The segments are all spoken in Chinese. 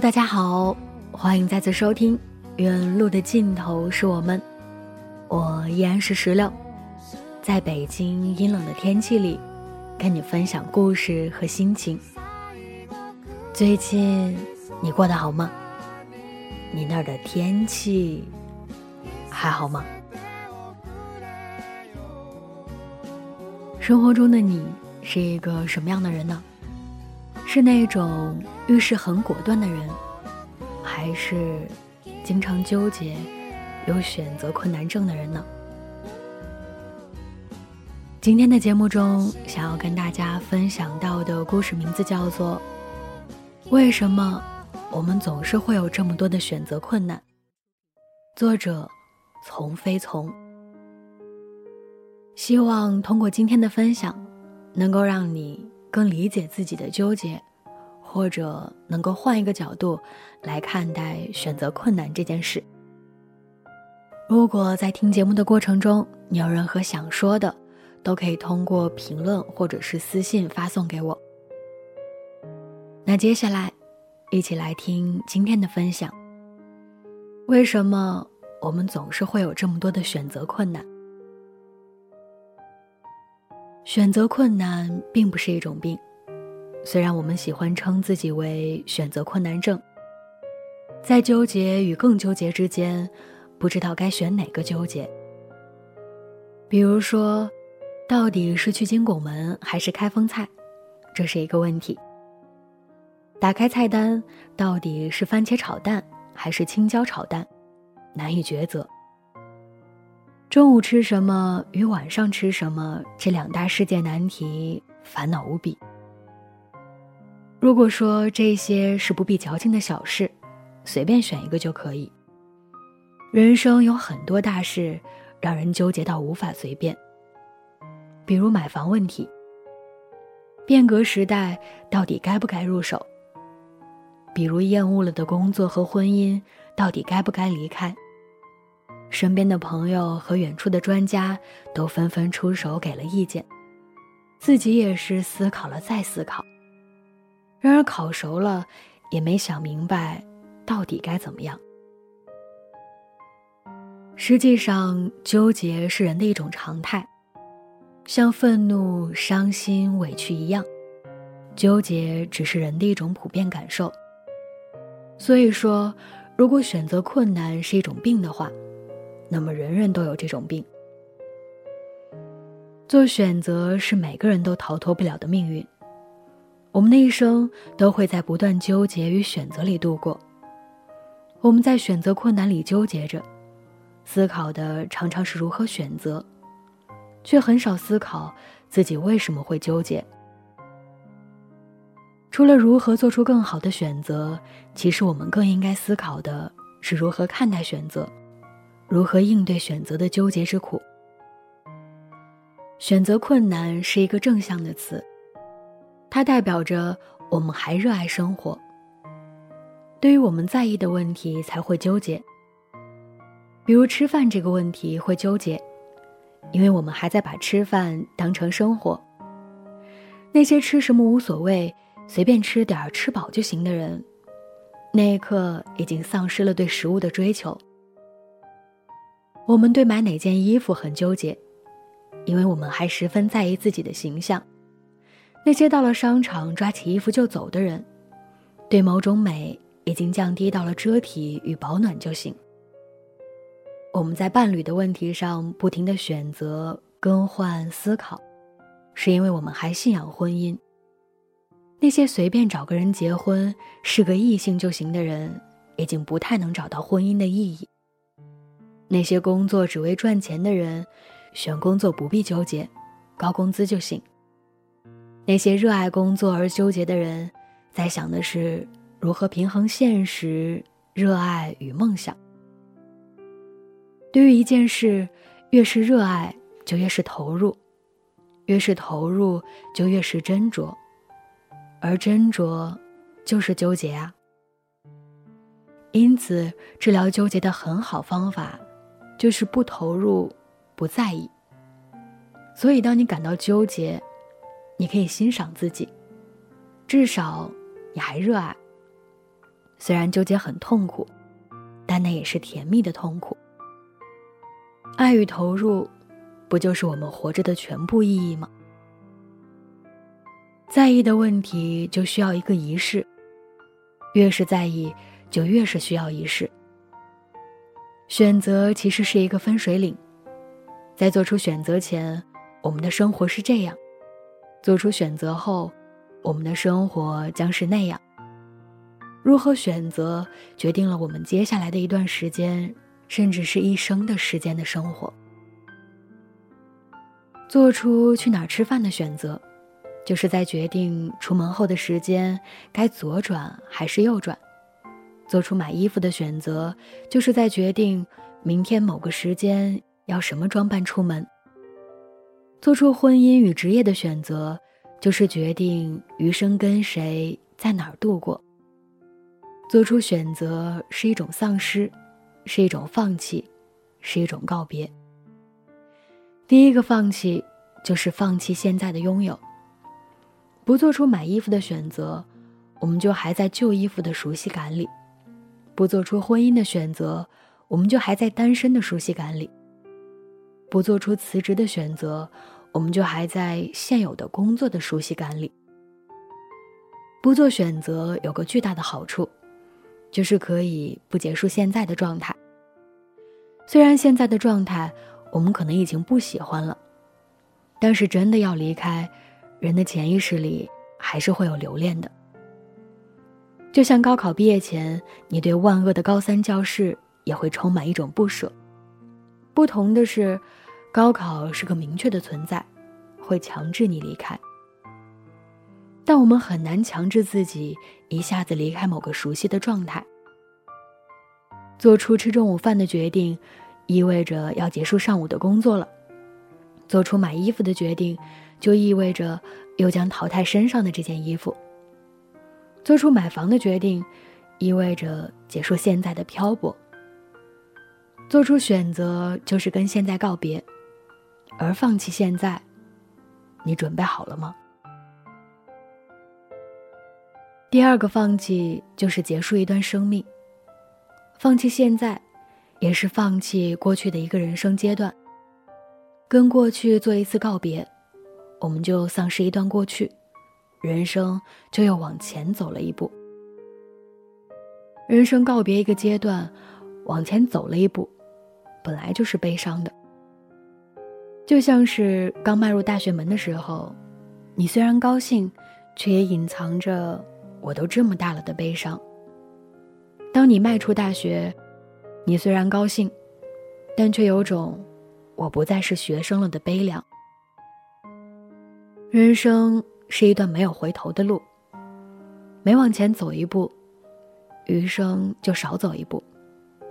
大家好，欢迎再次收听《远路的尽头是我们》，我依然是石榴，在北京阴冷的天气里，跟你分享故事和心情。最近你过得好吗？你那儿的天气还好吗？生活中的你是一个什么样的人呢？是那种遇事很果断的人，还是经常纠结、有选择困难症的人呢？今天的节目中，想要跟大家分享到的故事名字叫做《为什么我们总是会有这么多的选择困难》。作者：从非从。希望通过今天的分享，能够让你。更理解自己的纠结，或者能够换一个角度来看待选择困难这件事。如果在听节目的过程中你有任何想说的，都可以通过评论或者是私信发送给我。那接下来，一起来听今天的分享。为什么我们总是会有这么多的选择困难？选择困难并不是一种病，虽然我们喜欢称自己为选择困难症，在纠结与更纠结之间，不知道该选哪个纠结。比如说，到底是去金拱门还是开封菜，这是一个问题。打开菜单，到底是番茄炒蛋还是青椒炒蛋，难以抉择。中午吃什么与晚上吃什么这两大世界难题，烦恼无比。如果说这些是不必矫情的小事，随便选一个就可以。人生有很多大事，让人纠结到无法随便。比如买房问题，变革时代到底该不该入手？比如厌恶了的工作和婚姻，到底该不该离开？身边的朋友和远处的专家都纷纷出手给了意见，自己也是思考了再思考。然而考熟了，也没想明白到底该怎么样。实际上，纠结是人的一种常态，像愤怒、伤心、委屈一样，纠结只是人的一种普遍感受。所以说，如果选择困难是一种病的话，那么，人人都有这种病。做选择是每个人都逃脱不了的命运。我们的一生都会在不断纠结与选择里度过。我们在选择困难里纠结着，思考的常常是如何选择，却很少思考自己为什么会纠结。除了如何做出更好的选择，其实我们更应该思考的是如何看待选择。如何应对选择的纠结之苦？选择困难是一个正向的词，它代表着我们还热爱生活。对于我们在意的问题才会纠结，比如吃饭这个问题会纠结，因为我们还在把吃饭当成生活。那些吃什么无所谓，随便吃点吃饱就行的人，那一刻已经丧失了对食物的追求。我们对买哪件衣服很纠结，因为我们还十分在意自己的形象。那些到了商场抓起衣服就走的人，对某种美已经降低到了遮体与保暖就行。我们在伴侣的问题上不停的选择、更换、思考，是因为我们还信仰婚姻。那些随便找个人结婚、是个异性就行的人，已经不太能找到婚姻的意义。那些工作只为赚钱的人，选工作不必纠结，高工资就行。那些热爱工作而纠结的人，在想的是如何平衡现实、热爱与梦想。对于一件事，越是热爱，就越是投入；越是投入，就越是斟酌，而斟酌，就是纠结啊。因此，治疗纠结的很好方法。就是不投入，不在意。所以，当你感到纠结，你可以欣赏自己，至少你还热爱。虽然纠结很痛苦，但那也是甜蜜的痛苦。爱与投入，不就是我们活着的全部意义吗？在意的问题就需要一个仪式，越是在意，就越是需要仪式。选择其实是一个分水岭，在做出选择前，我们的生活是这样；做出选择后，我们的生活将是那样。如何选择，决定了我们接下来的一段时间，甚至是一生的时间的生活。做出去哪儿吃饭的选择，就是在决定出门后的时间该左转还是右转。做出买衣服的选择，就是在决定明天某个时间要什么装扮出门。做出婚姻与职业的选择，就是决定余生跟谁在哪儿度过。做出选择是一种丧失，是一种放弃，是一种告别。第一个放弃，就是放弃现在的拥有。不做出买衣服的选择，我们就还在旧衣服的熟悉感里。不做出婚姻的选择，我们就还在单身的熟悉感里；不做出辞职的选择，我们就还在现有的工作的熟悉感里。不做选择有个巨大的好处，就是可以不结束现在的状态。虽然现在的状态我们可能已经不喜欢了，但是真的要离开，人的潜意识里还是会有留恋的。就像高考毕业前，你对万恶的高三教室也会充满一种不舍。不同的是，高考是个明确的存在，会强制你离开。但我们很难强制自己一下子离开某个熟悉的状态。做出吃中午饭的决定，意味着要结束上午的工作了；做出买衣服的决定，就意味着又将淘汰身上的这件衣服。做出买房的决定，意味着结束现在的漂泊。做出选择就是跟现在告别，而放弃现在，你准备好了吗？第二个放弃就是结束一段生命。放弃现在，也是放弃过去的一个人生阶段。跟过去做一次告别，我们就丧失一段过去。人生就又往前走了一步。人生告别一个阶段，往前走了一步，本来就是悲伤的。就像是刚迈入大学门的时候，你虽然高兴，却也隐藏着“我都这么大了”的悲伤。当你迈出大学，你虽然高兴，但却有种“我不再是学生了”的悲凉。人生。是一段没有回头的路，每往前走一步，余生就少走一步，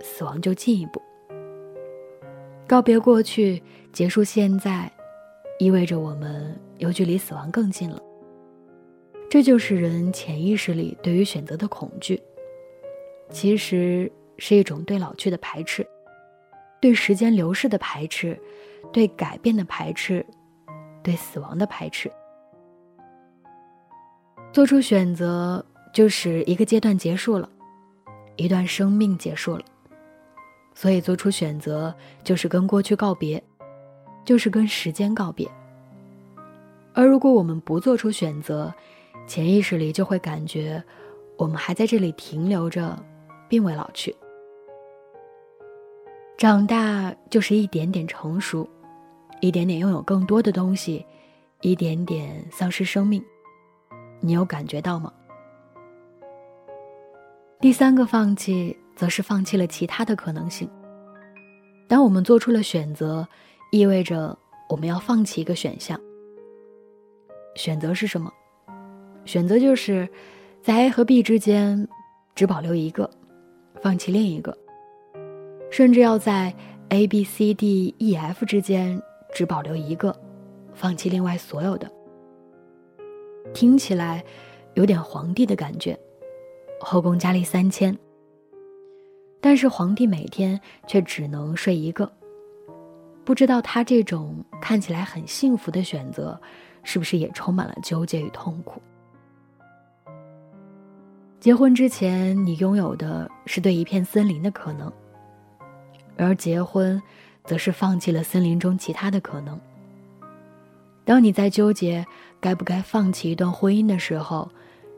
死亡就近一步。告别过去，结束现在，意味着我们又距离死亡更近了。这就是人潜意识里对于选择的恐惧，其实是一种对老去的排斥，对时间流逝的排斥，对改变的排斥，对死亡的排斥。做出选择就是一个阶段结束了，一段生命结束了。所以做出选择就是跟过去告别，就是跟时间告别。而如果我们不做出选择，潜意识里就会感觉，我们还在这里停留着，并未老去。长大就是一点点成熟，一点点拥有更多的东西，一点点丧失生命。你有感觉到吗？第三个放弃，则是放弃了其他的可能性。当我们做出了选择，意味着我们要放弃一个选项。选择是什么？选择就是在 A 和 B 之间只保留一个，放弃另一个；甚至要在 A、B、C、D、E、F 之间只保留一个，放弃另外所有的。听起来有点皇帝的感觉，后宫佳丽三千。但是皇帝每天却只能睡一个，不知道他这种看起来很幸福的选择，是不是也充满了纠结与痛苦？结婚之前，你拥有的是对一片森林的可能，而结婚，则是放弃了森林中其他的可能。当你在纠结该不该放弃一段婚姻的时候，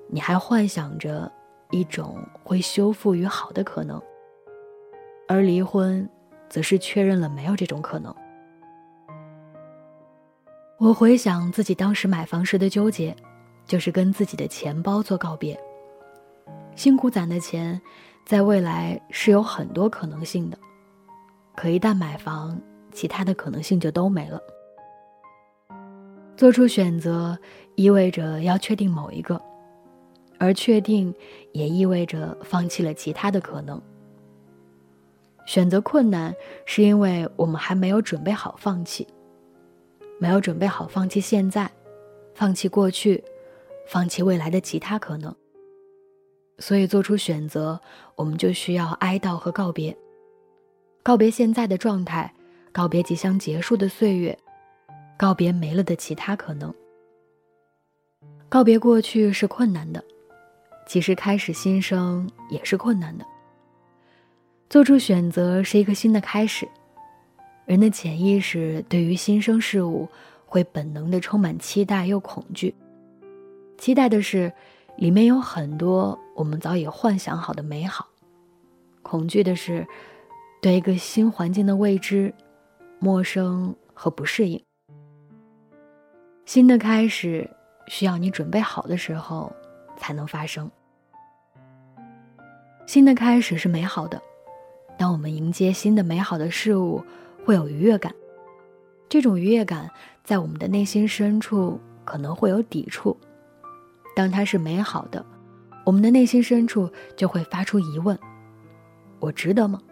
你还幻想着一种会修复与好的可能，而离婚，则是确认了没有这种可能。我回想自己当时买房时的纠结，就是跟自己的钱包做告别。辛苦攒的钱，在未来是有很多可能性的，可一旦买房，其他的可能性就都没了。做出选择，意味着要确定某一个，而确定也意味着放弃了其他的可能。选择困难，是因为我们还没有准备好放弃，没有准备好放弃现在，放弃过去，放弃未来的其他可能。所以做出选择，我们就需要哀悼和告别，告别现在的状态，告别即将结束的岁月。告别没了的其他可能，告别过去是困难的，其实开始新生也是困难的。做出选择是一个新的开始，人的潜意识对于新生事物会本能的充满期待又恐惧。期待的是，里面有很多我们早已幻想好的美好；恐惧的是，对一个新环境的未知、陌生和不适应。新的开始需要你准备好的时候才能发生。新的开始是美好的，当我们迎接新的美好的事物，会有愉悦感。这种愉悦感在我们的内心深处可能会有抵触。当它是美好的，我们的内心深处就会发出疑问：我值得吗？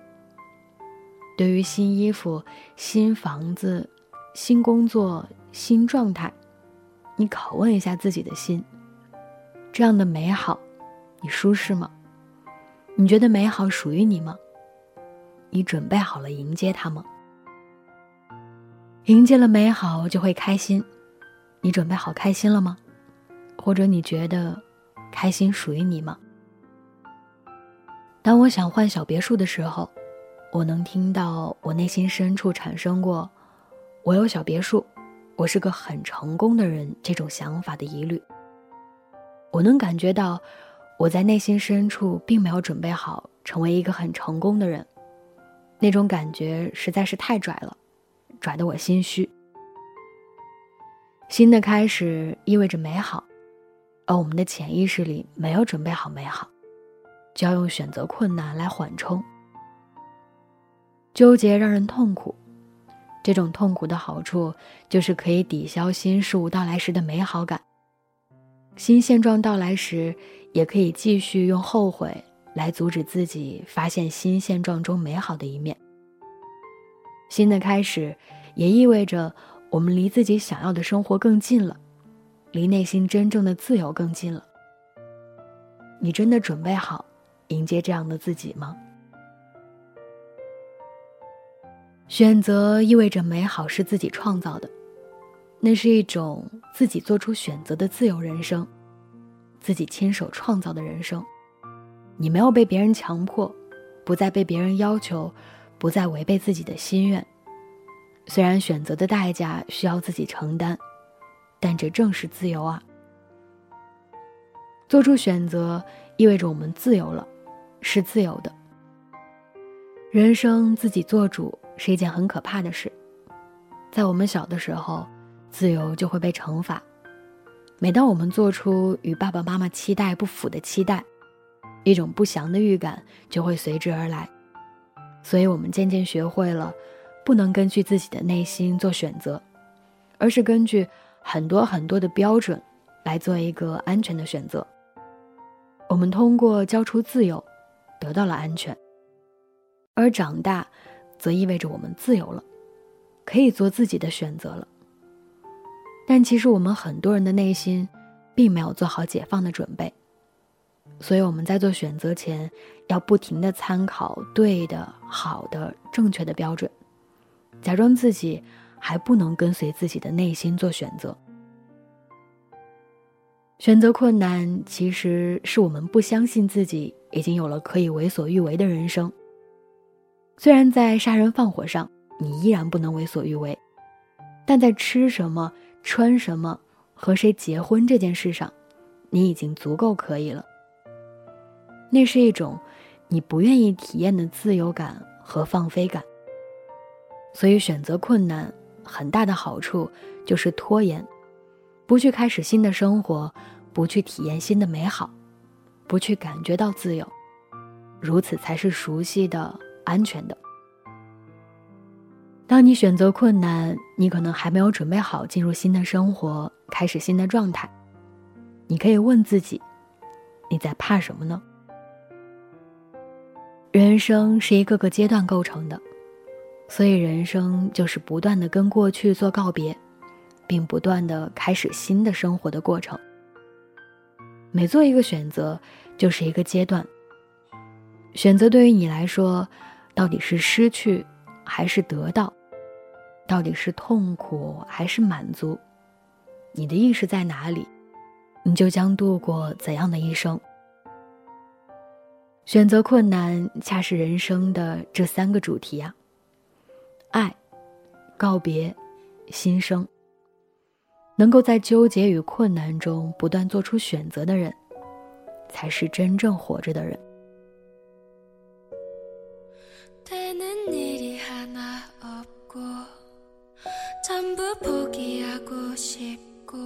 对于新衣服、新房子、新工作、新状态。你拷问一下自己的心：这样的美好，你舒适吗？你觉得美好属于你吗？你准备好了迎接它吗？迎接了美好就会开心，你准备好开心了吗？或者你觉得开心属于你吗？当我想换小别墅的时候，我能听到我内心深处产生过：我有小别墅。我是个很成功的人，这种想法的疑虑，我能感觉到，我在内心深处并没有准备好成为一个很成功的人，那种感觉实在是太拽了，拽得我心虚。新的开始意味着美好，而我们的潜意识里没有准备好美好，就要用选择困难来缓冲。纠结让人痛苦。这种痛苦的好处就是可以抵消新事物到来时的美好感，新现状到来时，也可以继续用后悔来阻止自己发现新现状中美好的一面。新的开始，也意味着我们离自己想要的生活更近了，离内心真正的自由更近了。你真的准备好迎接这样的自己吗？选择意味着美好是自己创造的，那是一种自己做出选择的自由人生，自己亲手创造的人生。你没有被别人强迫，不再被别人要求，不再违背自己的心愿。虽然选择的代价需要自己承担，但这正是自由啊！做出选择意味着我们自由了，是自由的。人生自己做主是一件很可怕的事。在我们小的时候，自由就会被惩罚。每当我们做出与爸爸妈妈期待不符的期待，一种不祥的预感就会随之而来。所以我们渐渐学会了。不能根据自己的内心做选择，而是根据很多很多的标准来做一个安全的选择。我们通过交出自由，得到了安全，而长大，则意味着我们自由了，可以做自己的选择了。但其实我们很多人的内心，并没有做好解放的准备，所以我们在做选择前，要不停的参考对的、好的、正确的标准。假装自己还不能跟随自己的内心做选择，选择困难其实是我们不相信自己已经有了可以为所欲为的人生。虽然在杀人放火上你依然不能为所欲为，但在吃什么、穿什么、和谁结婚这件事上，你已经足够可以了。那是一种你不愿意体验的自由感和放飞感。所以，选择困难很大的好处就是拖延，不去开始新的生活，不去体验新的美好，不去感觉到自由，如此才是熟悉的、安全的。当你选择困难，你可能还没有准备好进入新的生活，开始新的状态。你可以问自己：你在怕什么呢？人生是一个个阶段构成的。所以，人生就是不断的跟过去做告别，并不断的开始新的生活的过程。每做一个选择，就是一个阶段。选择对于你来说，到底是失去还是得到？到底是痛苦还是满足？你的意识在哪里，你就将度过怎样的一生。选择困难，恰是人生的这三个主题啊。爱，告别，新生。能够在纠结与困难中不断做出选择的人，才是真正活着的人。 되는 일이 하나 없고 전부 포기하고 싶고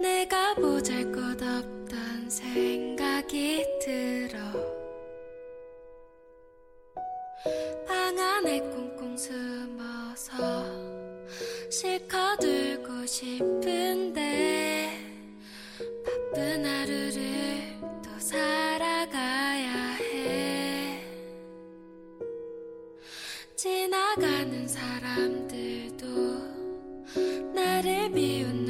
내가 보잘 것 없단 생각이 들어. 방 안에 꽁꽁 숨어서 실컷 울고 싶은데 바쁜 하루 살아가는 사람들도 나를 미운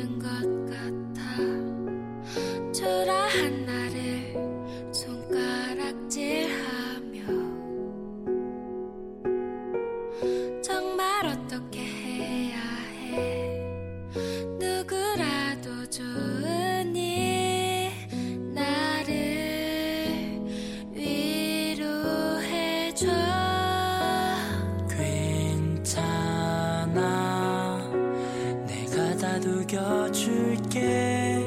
줄게.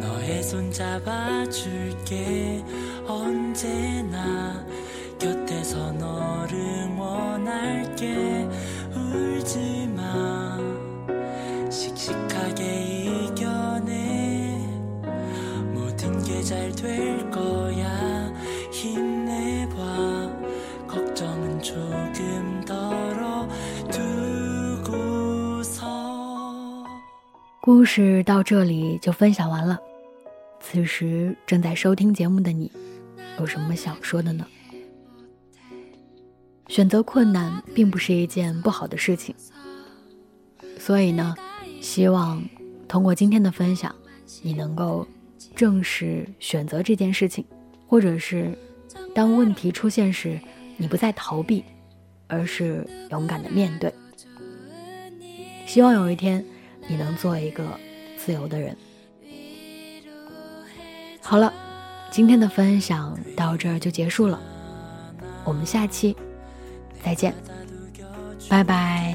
너의 손 잡아줄게. 언제나 곁에서 너를 원할게. 울지마. 씩씩하게 이겨내. 모든 게 잘 될 故事到这里就分享完了。此时正在收听节目的你，有什么想说的呢？选择困难并不是一件不好的事情，所以呢，希望通过今天的分享，你能够正视选择这件事情，或者是当问题出现时，你不再逃避，而是勇敢的面对。希望有一天，你能做一个自由的人。好了，今天的分享到这儿就结束了，我们下期再见，拜拜。